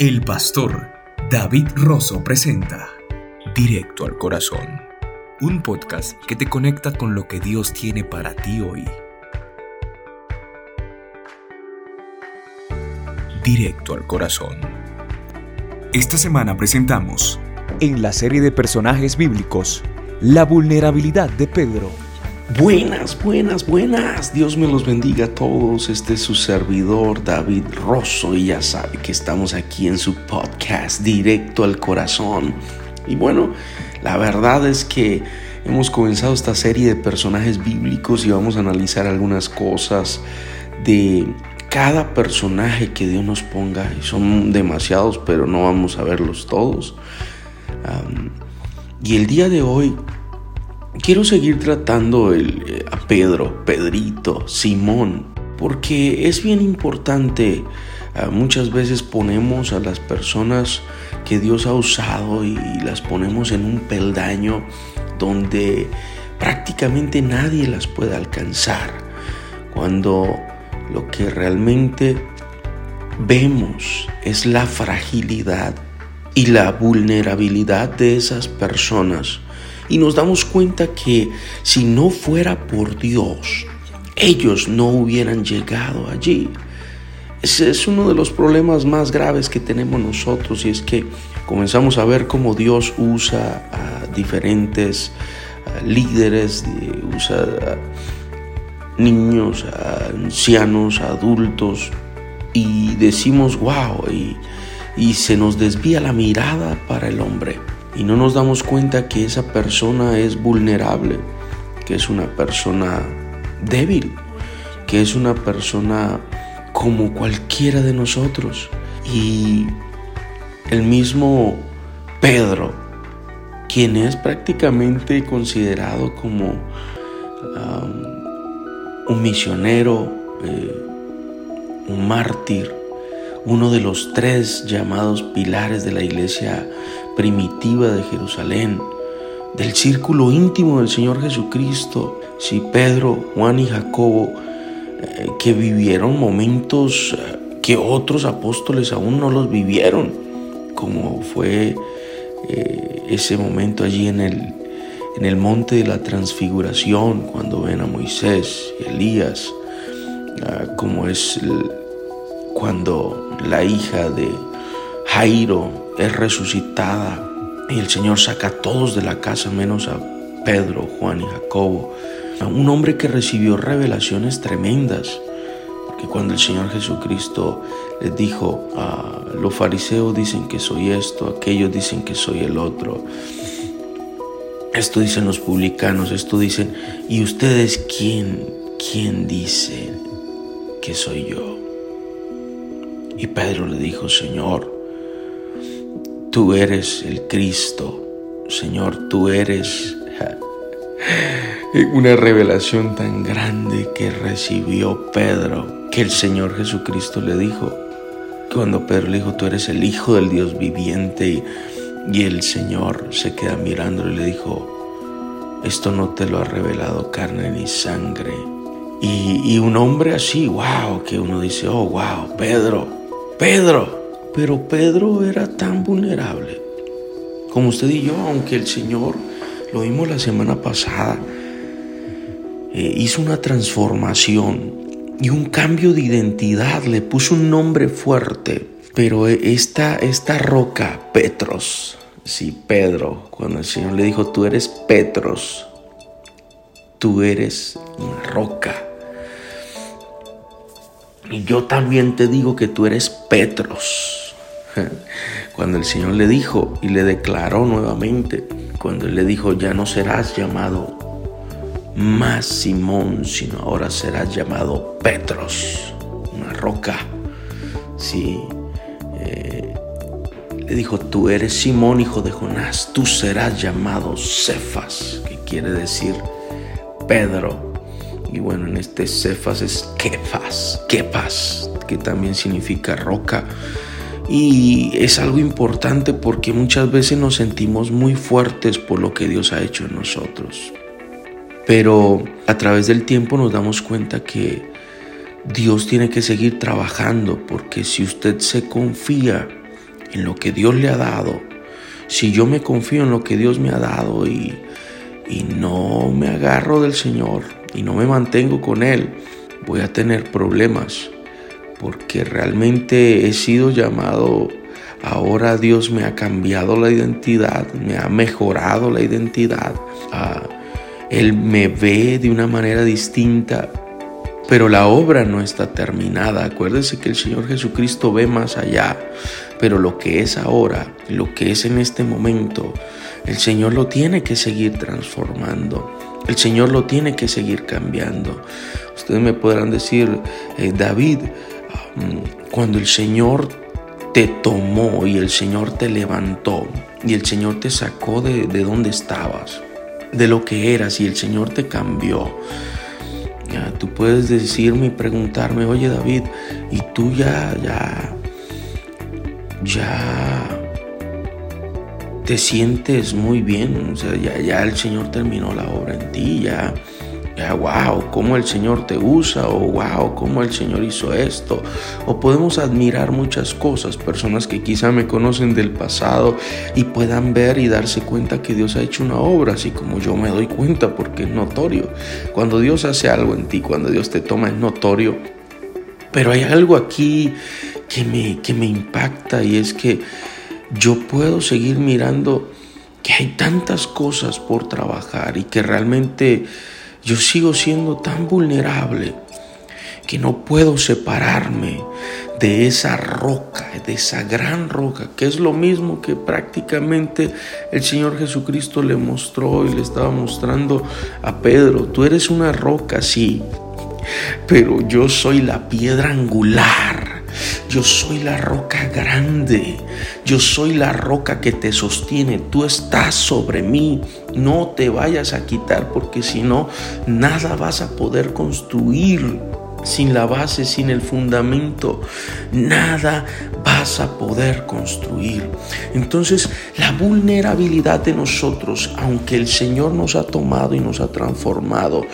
El pastor David Rosso presenta Directo al Corazón, un podcast que te conecta con lo que Dios tiene para ti hoy. Directo al Corazón. Esta semana presentamos, en la serie de personajes bíblicos, la vulnerabilidad de Pedro. Buenas, buenas, buenas. Dios me los bendiga a todos. Este es su servidor David Rosso y ya sabe que estamos aquí en su podcast directo al corazón. Y bueno, la verdad es que hemos comenzado esta serie de personajes bíblicos y vamos a analizar algunas cosas de cada personaje que Dios nos ponga. Y son demasiados, pero no vamos a verlos todos. y el día de hoy quiero seguir tratando eh, a Pedro, Pedrito, Simón, porque es bien importante. Ah, muchas veces ponemos a las personas que Dios ha usado y, las ponemos en un peldaño donde prácticamente nadie las puede alcanzar. Cuando lo que realmente vemos es la fragilidad y la vulnerabilidad de esas personas y nos damos cuenta que si no fuera por Dios, ellos no hubieran llegado allí. Ese es uno de los problemas más graves que tenemos nosotros y es que comenzamos a ver cómo Dios usa a diferentes líderes, usa a niños, a ancianos, a adultos y decimos wow y, y se nos desvía la mirada para el hombre y no nos damos cuenta que esa persona es vulnerable, que es una persona débil, que es una persona como cualquiera de nosotros. Y el mismo Pedro, quien es prácticamente considerado como un misionero, eh, un mártir, uno de los tres llamados pilares de la iglesia primitiva de Jerusalén, del círculo íntimo del Señor Jesucristo, si Pedro, Juan y Jacobo, eh, que vivieron momentos eh, que otros apóstoles aún no los vivieron, como fue eh, ese momento allí en el, en el monte de la transfiguración, cuando ven a Moisés y Elías, ah, como es cuando la hija de Jairo es resucitada y el Señor saca a todos de la casa menos a Pedro, Juan y Jacobo. Un hombre que recibió revelaciones tremendas. Porque cuando el Señor Jesucristo les dijo, a los fariseos dicen que soy esto, aquellos dicen que soy el otro. Esto dicen los publicanos, esto dicen, ¿y ustedes quién, quién dicen que soy yo? Y Pedro le dijo, Señor, tú eres el Cristo, Señor, tú eres una revelación tan grande que recibió Pedro, que el Señor Jesucristo le dijo, cuando Pedro le dijo, tú eres el Hijo del Dios viviente, y, el Señor se queda mirándolo y le dijo, esto no te lo ha revelado carne ni sangre. Y, y un hombre así, wow, que uno dice, oh, wow, Pedro, Pedro. Pero Pedro era tan vulnerable. Como usted y yo, aunque el Señor, lo vimos la semana pasada, eh, hizo una transformación y un cambio de identidad, le puso un nombre fuerte. Pero esta, esta roca, Petros, sí, Pedro, cuando el Señor le dijo, tú eres Petros, tú eres una roca. Y yo también te digo que tú eres Petros. Cuando el Señor le dijo y le declaró nuevamente, cuando él le dijo, ya no serás llamado más Simón, sino ahora serás llamado Petros, una roca. Sí, eh, le dijo, tú eres Simón, hijo de Jonás, tú serás llamado Cefas, que quiere decir Pedro y bueno, en este Cefas es Kefas, Kepas, que también significa roca. Y es algo importante porque muchas veces nos sentimos muy fuertes por lo que Dios ha hecho en nosotros. Pero a través del tiempo nos damos cuenta que Dios tiene que seguir trabajando porque si usted se confía en lo que Dios le ha dado, si yo me confío en lo que Dios me ha dado y, y no me agarro del Señor y no me mantengo con Él, voy a tener problemas porque realmente he sido llamado, ahora Dios me ha cambiado la identidad, me ha mejorado la identidad, Él me ve de una manera distinta, pero la obra no está terminada. Acuérdese que el Señor Jesucristo ve más allá, pero lo que es ahora, lo que es en este momento, el Señor lo tiene que seguir transformando. El Señor lo tiene que seguir cambiando. Ustedes me podrán decir, eh, David, cuando el Señor te tomó y el Señor te levantó y el Señor te sacó de, de donde estabas, de lo que eras y el Señor te cambió. Ya, tú puedes decirme y preguntarme, oye David, ¿y tú ya, ya, ya te sientes muy bien, o sea, ya, ya el Señor terminó la obra en ti, ya, wow, cómo el Señor te usa, o wow, cómo el Señor hizo esto. O podemos admirar muchas cosas, personas que quizá me conocen del pasado y puedan ver y darse cuenta que Dios ha hecho una obra, así como yo me doy cuenta porque es notorio. Cuando Dios hace algo en ti, cuando Dios te toma, es notorio. Pero hay algo aquí que me, que me impacta y es que yo puedo seguir mirando que hay tantas cosas por trabajar y que realmente yo sigo siendo tan vulnerable que no puedo separarme de esa roca, de esa gran roca, que es lo mismo que prácticamente el Señor Jesucristo le mostró y le estaba mostrando a Pedro. Tú eres una roca, sí, pero yo soy la piedra angular yo soy la roca grande. Yo soy la roca que te sostiene. Tú estás sobre mí. No te vayas a quitar porque si no, nada vas a poder construir. Sin la base, sin el fundamento, nada vas a poder construir. Entonces, la vulnerabilidad de nosotros, aunque el Señor nos ha tomado y nos ha transformado,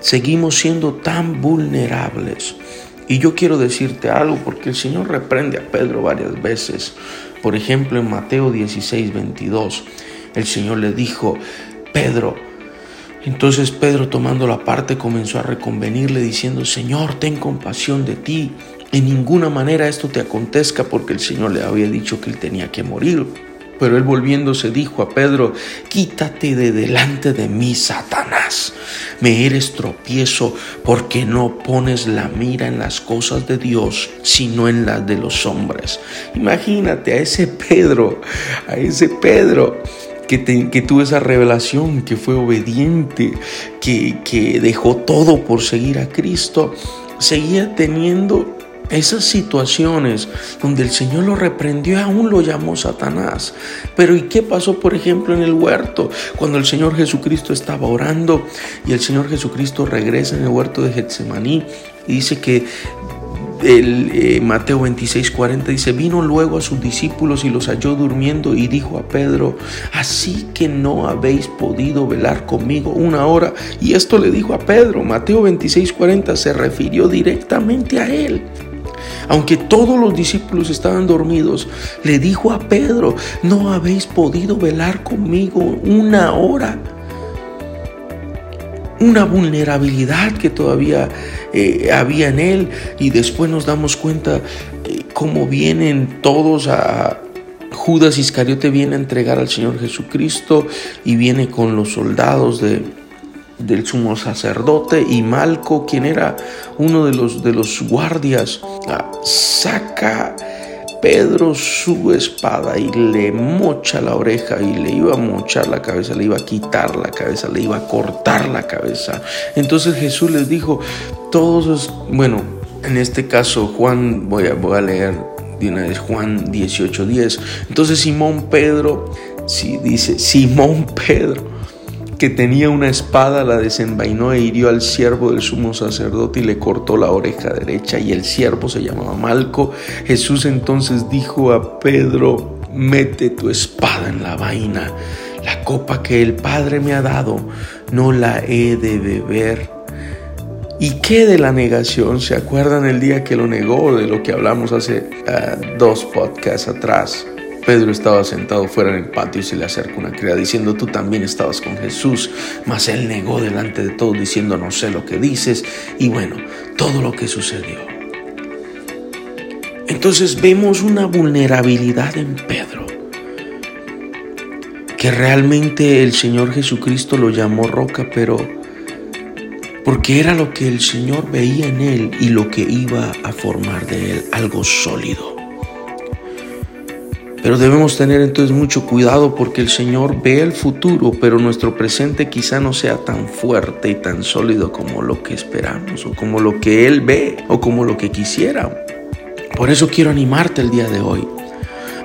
seguimos siendo tan vulnerables. Y yo quiero decirte algo porque el Señor reprende a Pedro varias veces. Por ejemplo, en Mateo 16, 22, el Señor le dijo, Pedro, entonces Pedro tomando la parte comenzó a reconvenirle diciendo, Señor, ten compasión de ti. En ninguna manera esto te acontezca porque el Señor le había dicho que él tenía que morir. Pero él volviéndose dijo a Pedro, quítate de delante de mí, Satanás. Me eres tropiezo porque no pones la mira en las cosas de Dios, sino en las de los hombres. Imagínate a ese Pedro, a ese Pedro. Que, tuvo esa revelación, que fue obediente, que, que dejó todo por seguir a Cristo, seguía teniendo esas situaciones donde el Señor lo reprendió, aún lo llamó Satanás. Pero ¿y qué pasó, por ejemplo, en el huerto? Cuando el Señor Jesucristo estaba orando y el Señor Jesucristo regresa en el huerto de Getsemaní y dice que el, eh, Mateo 26, 40 dice, vino luego a sus discípulos y los halló durmiendo y dijo a Pedro, así que no habéis podido velar conmigo una hora. Y esto le dijo a Pedro, Mateo 26, 40 se refirió directamente a él. Aunque todos los discípulos estaban dormidos, le dijo a Pedro, no habéis podido velar conmigo una hora. Una vulnerabilidad que todavía eh, había en él y después nos damos cuenta eh, cómo vienen todos a, Judas Iscariote viene a entregar al Señor Jesucristo y viene con los soldados de, del sumo sacerdote y Malco, quien era uno de los, de los guardias, saca Pedro su espada y le mocha la oreja y le iba a mochar la cabeza, le iba a quitar la cabeza, le iba a cortar la cabeza. Entonces Jesús les dijo, todos, bueno, en este caso Juan, voy a, voy a leer de una vez Juan 18:10. Entonces Simón Pedro, sí, dice, Simón Pedro que tenía una espada la desenvainó e hirió al siervo del sumo sacerdote y le cortó la oreja derecha y el siervo se llamaba Malco. Jesús entonces dijo a Pedro, mete tu espada en la vaina. La copa que el Padre me ha dado, no la he de beber. ¿Y qué de la negación? ¿Se acuerdan el día que lo negó, de lo que hablamos hace ah, dos podcasts atrás? Pedro estaba sentado fuera en el patio y se le acerca una criada diciendo, tú también estabas con Jesús. Mas él negó delante de todos diciendo, no sé lo que dices. Y bueno, todo lo que sucedió. Entonces vemos una vulnerabilidad en Pedro, que realmente el Señor Jesucristo lo llamó roca, pero porque era lo que el Señor veía en él y lo que iba a formar de él, algo sólido. Pero debemos tener entonces mucho cuidado porque el Señor ve el futuro, pero nuestro presente quizá no sea tan fuerte y tan sólido como lo que esperamos, o como lo que Él ve, o como lo que quisiera. Por eso quiero animarte el día de hoy.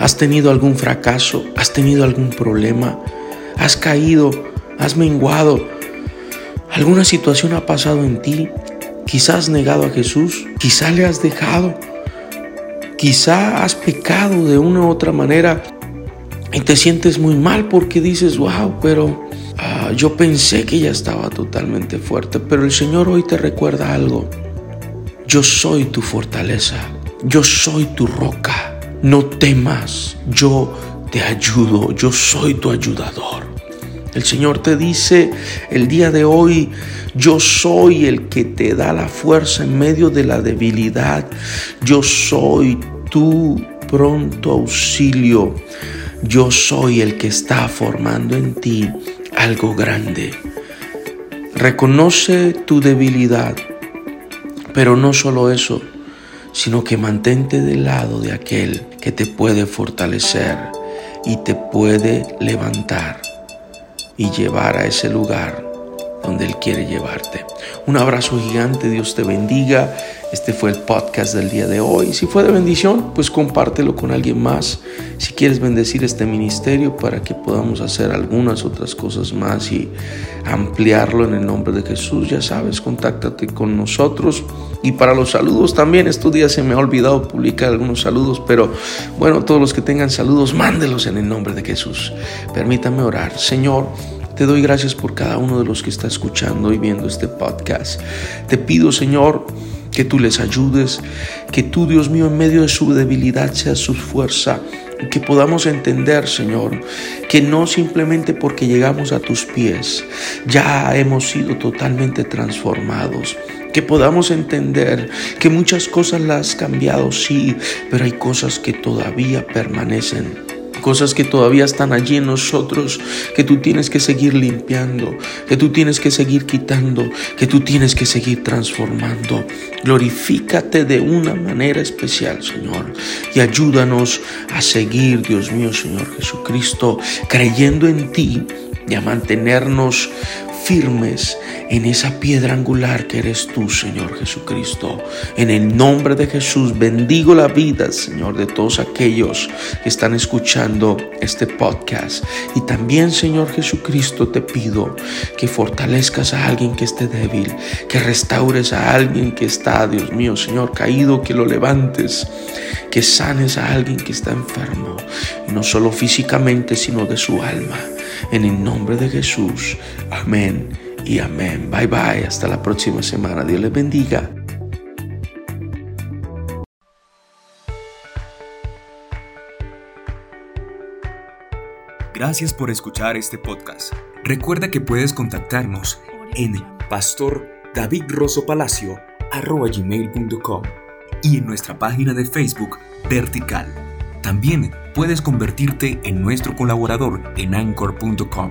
¿Has tenido algún fracaso? ¿Has tenido algún problema? ¿Has caído? ¿Has menguado? ¿Alguna situación ha pasado en ti? Quizás has negado a Jesús, quizá le has dejado, quizá has pecado de una u otra manera y te sientes muy mal porque dices, wow, pero ah, yo pensé que ya estaba totalmente fuerte, pero el Señor hoy te recuerda algo. Yo soy tu fortaleza, yo soy tu roca, no temas, yo te ayudo, yo soy tu ayudador. El Señor te dice el día de hoy, yo soy el que te da la fuerza en medio de la debilidad. Yo soy tu pronto auxilio. Yo soy el que está formando en ti algo grande. Reconoce tu debilidad, pero no solo eso, sino que mantente del lado de aquel que te puede fortalecer y te puede levantar y llevar a ese lugar donde Él quiere llevarte. Un abrazo gigante, Dios te bendiga. Este fue el podcast del día de hoy. Si fue de bendición, pues compártelo con alguien más. Si quieres bendecir este ministerio para que podamos hacer algunas otras cosas más y ampliarlo en el nombre de Jesús, ya sabes, contáctate con nosotros. Y para los saludos también, estos días se me ha olvidado publicar algunos saludos, pero bueno, todos los que tengan saludos, mándelos en el nombre de Jesús. Permítame orar. Señor, te doy gracias por cada uno de los que está escuchando y viendo este podcast. Te pido, Señor, que tú les ayudes, que tú, Dios mío, en medio de su debilidad sea su fuerza. Que podamos entender, Señor, que no simplemente porque llegamos a tus pies, ya hemos sido totalmente transformados que podamos entender que muchas cosas las has cambiado, sí, pero hay cosas que todavía permanecen cosas que todavía están allí en nosotros, que tú tienes que seguir limpiando, que tú tienes que seguir quitando, que tú tienes que seguir transformando. Glorifícate de una manera especial, Señor, y ayúdanos a seguir, Dios mío, Señor Jesucristo, creyendo en ti y a mantenernos firmes en esa piedra angular que eres tú, Señor Jesucristo. En el nombre de Jesús bendigo la vida, Señor, de todos aquellos que están escuchando este podcast. Y también, Señor Jesucristo, te pido que fortalezcas a alguien que esté débil, que restaures a alguien que está, Dios mío, Señor, caído, que lo levantes, que sanes a alguien que está enfermo, no solo físicamente, sino de su alma. En el nombre de Jesús. Amén y amén. Bye bye. Hasta la próxima semana. Dios les bendiga. Gracias por escuchar este podcast. Recuerda que puedes contactarnos en pastordavidrosopalacio.com y en nuestra página de Facebook Vertical. También puedes convertirte en nuestro colaborador en anchor.com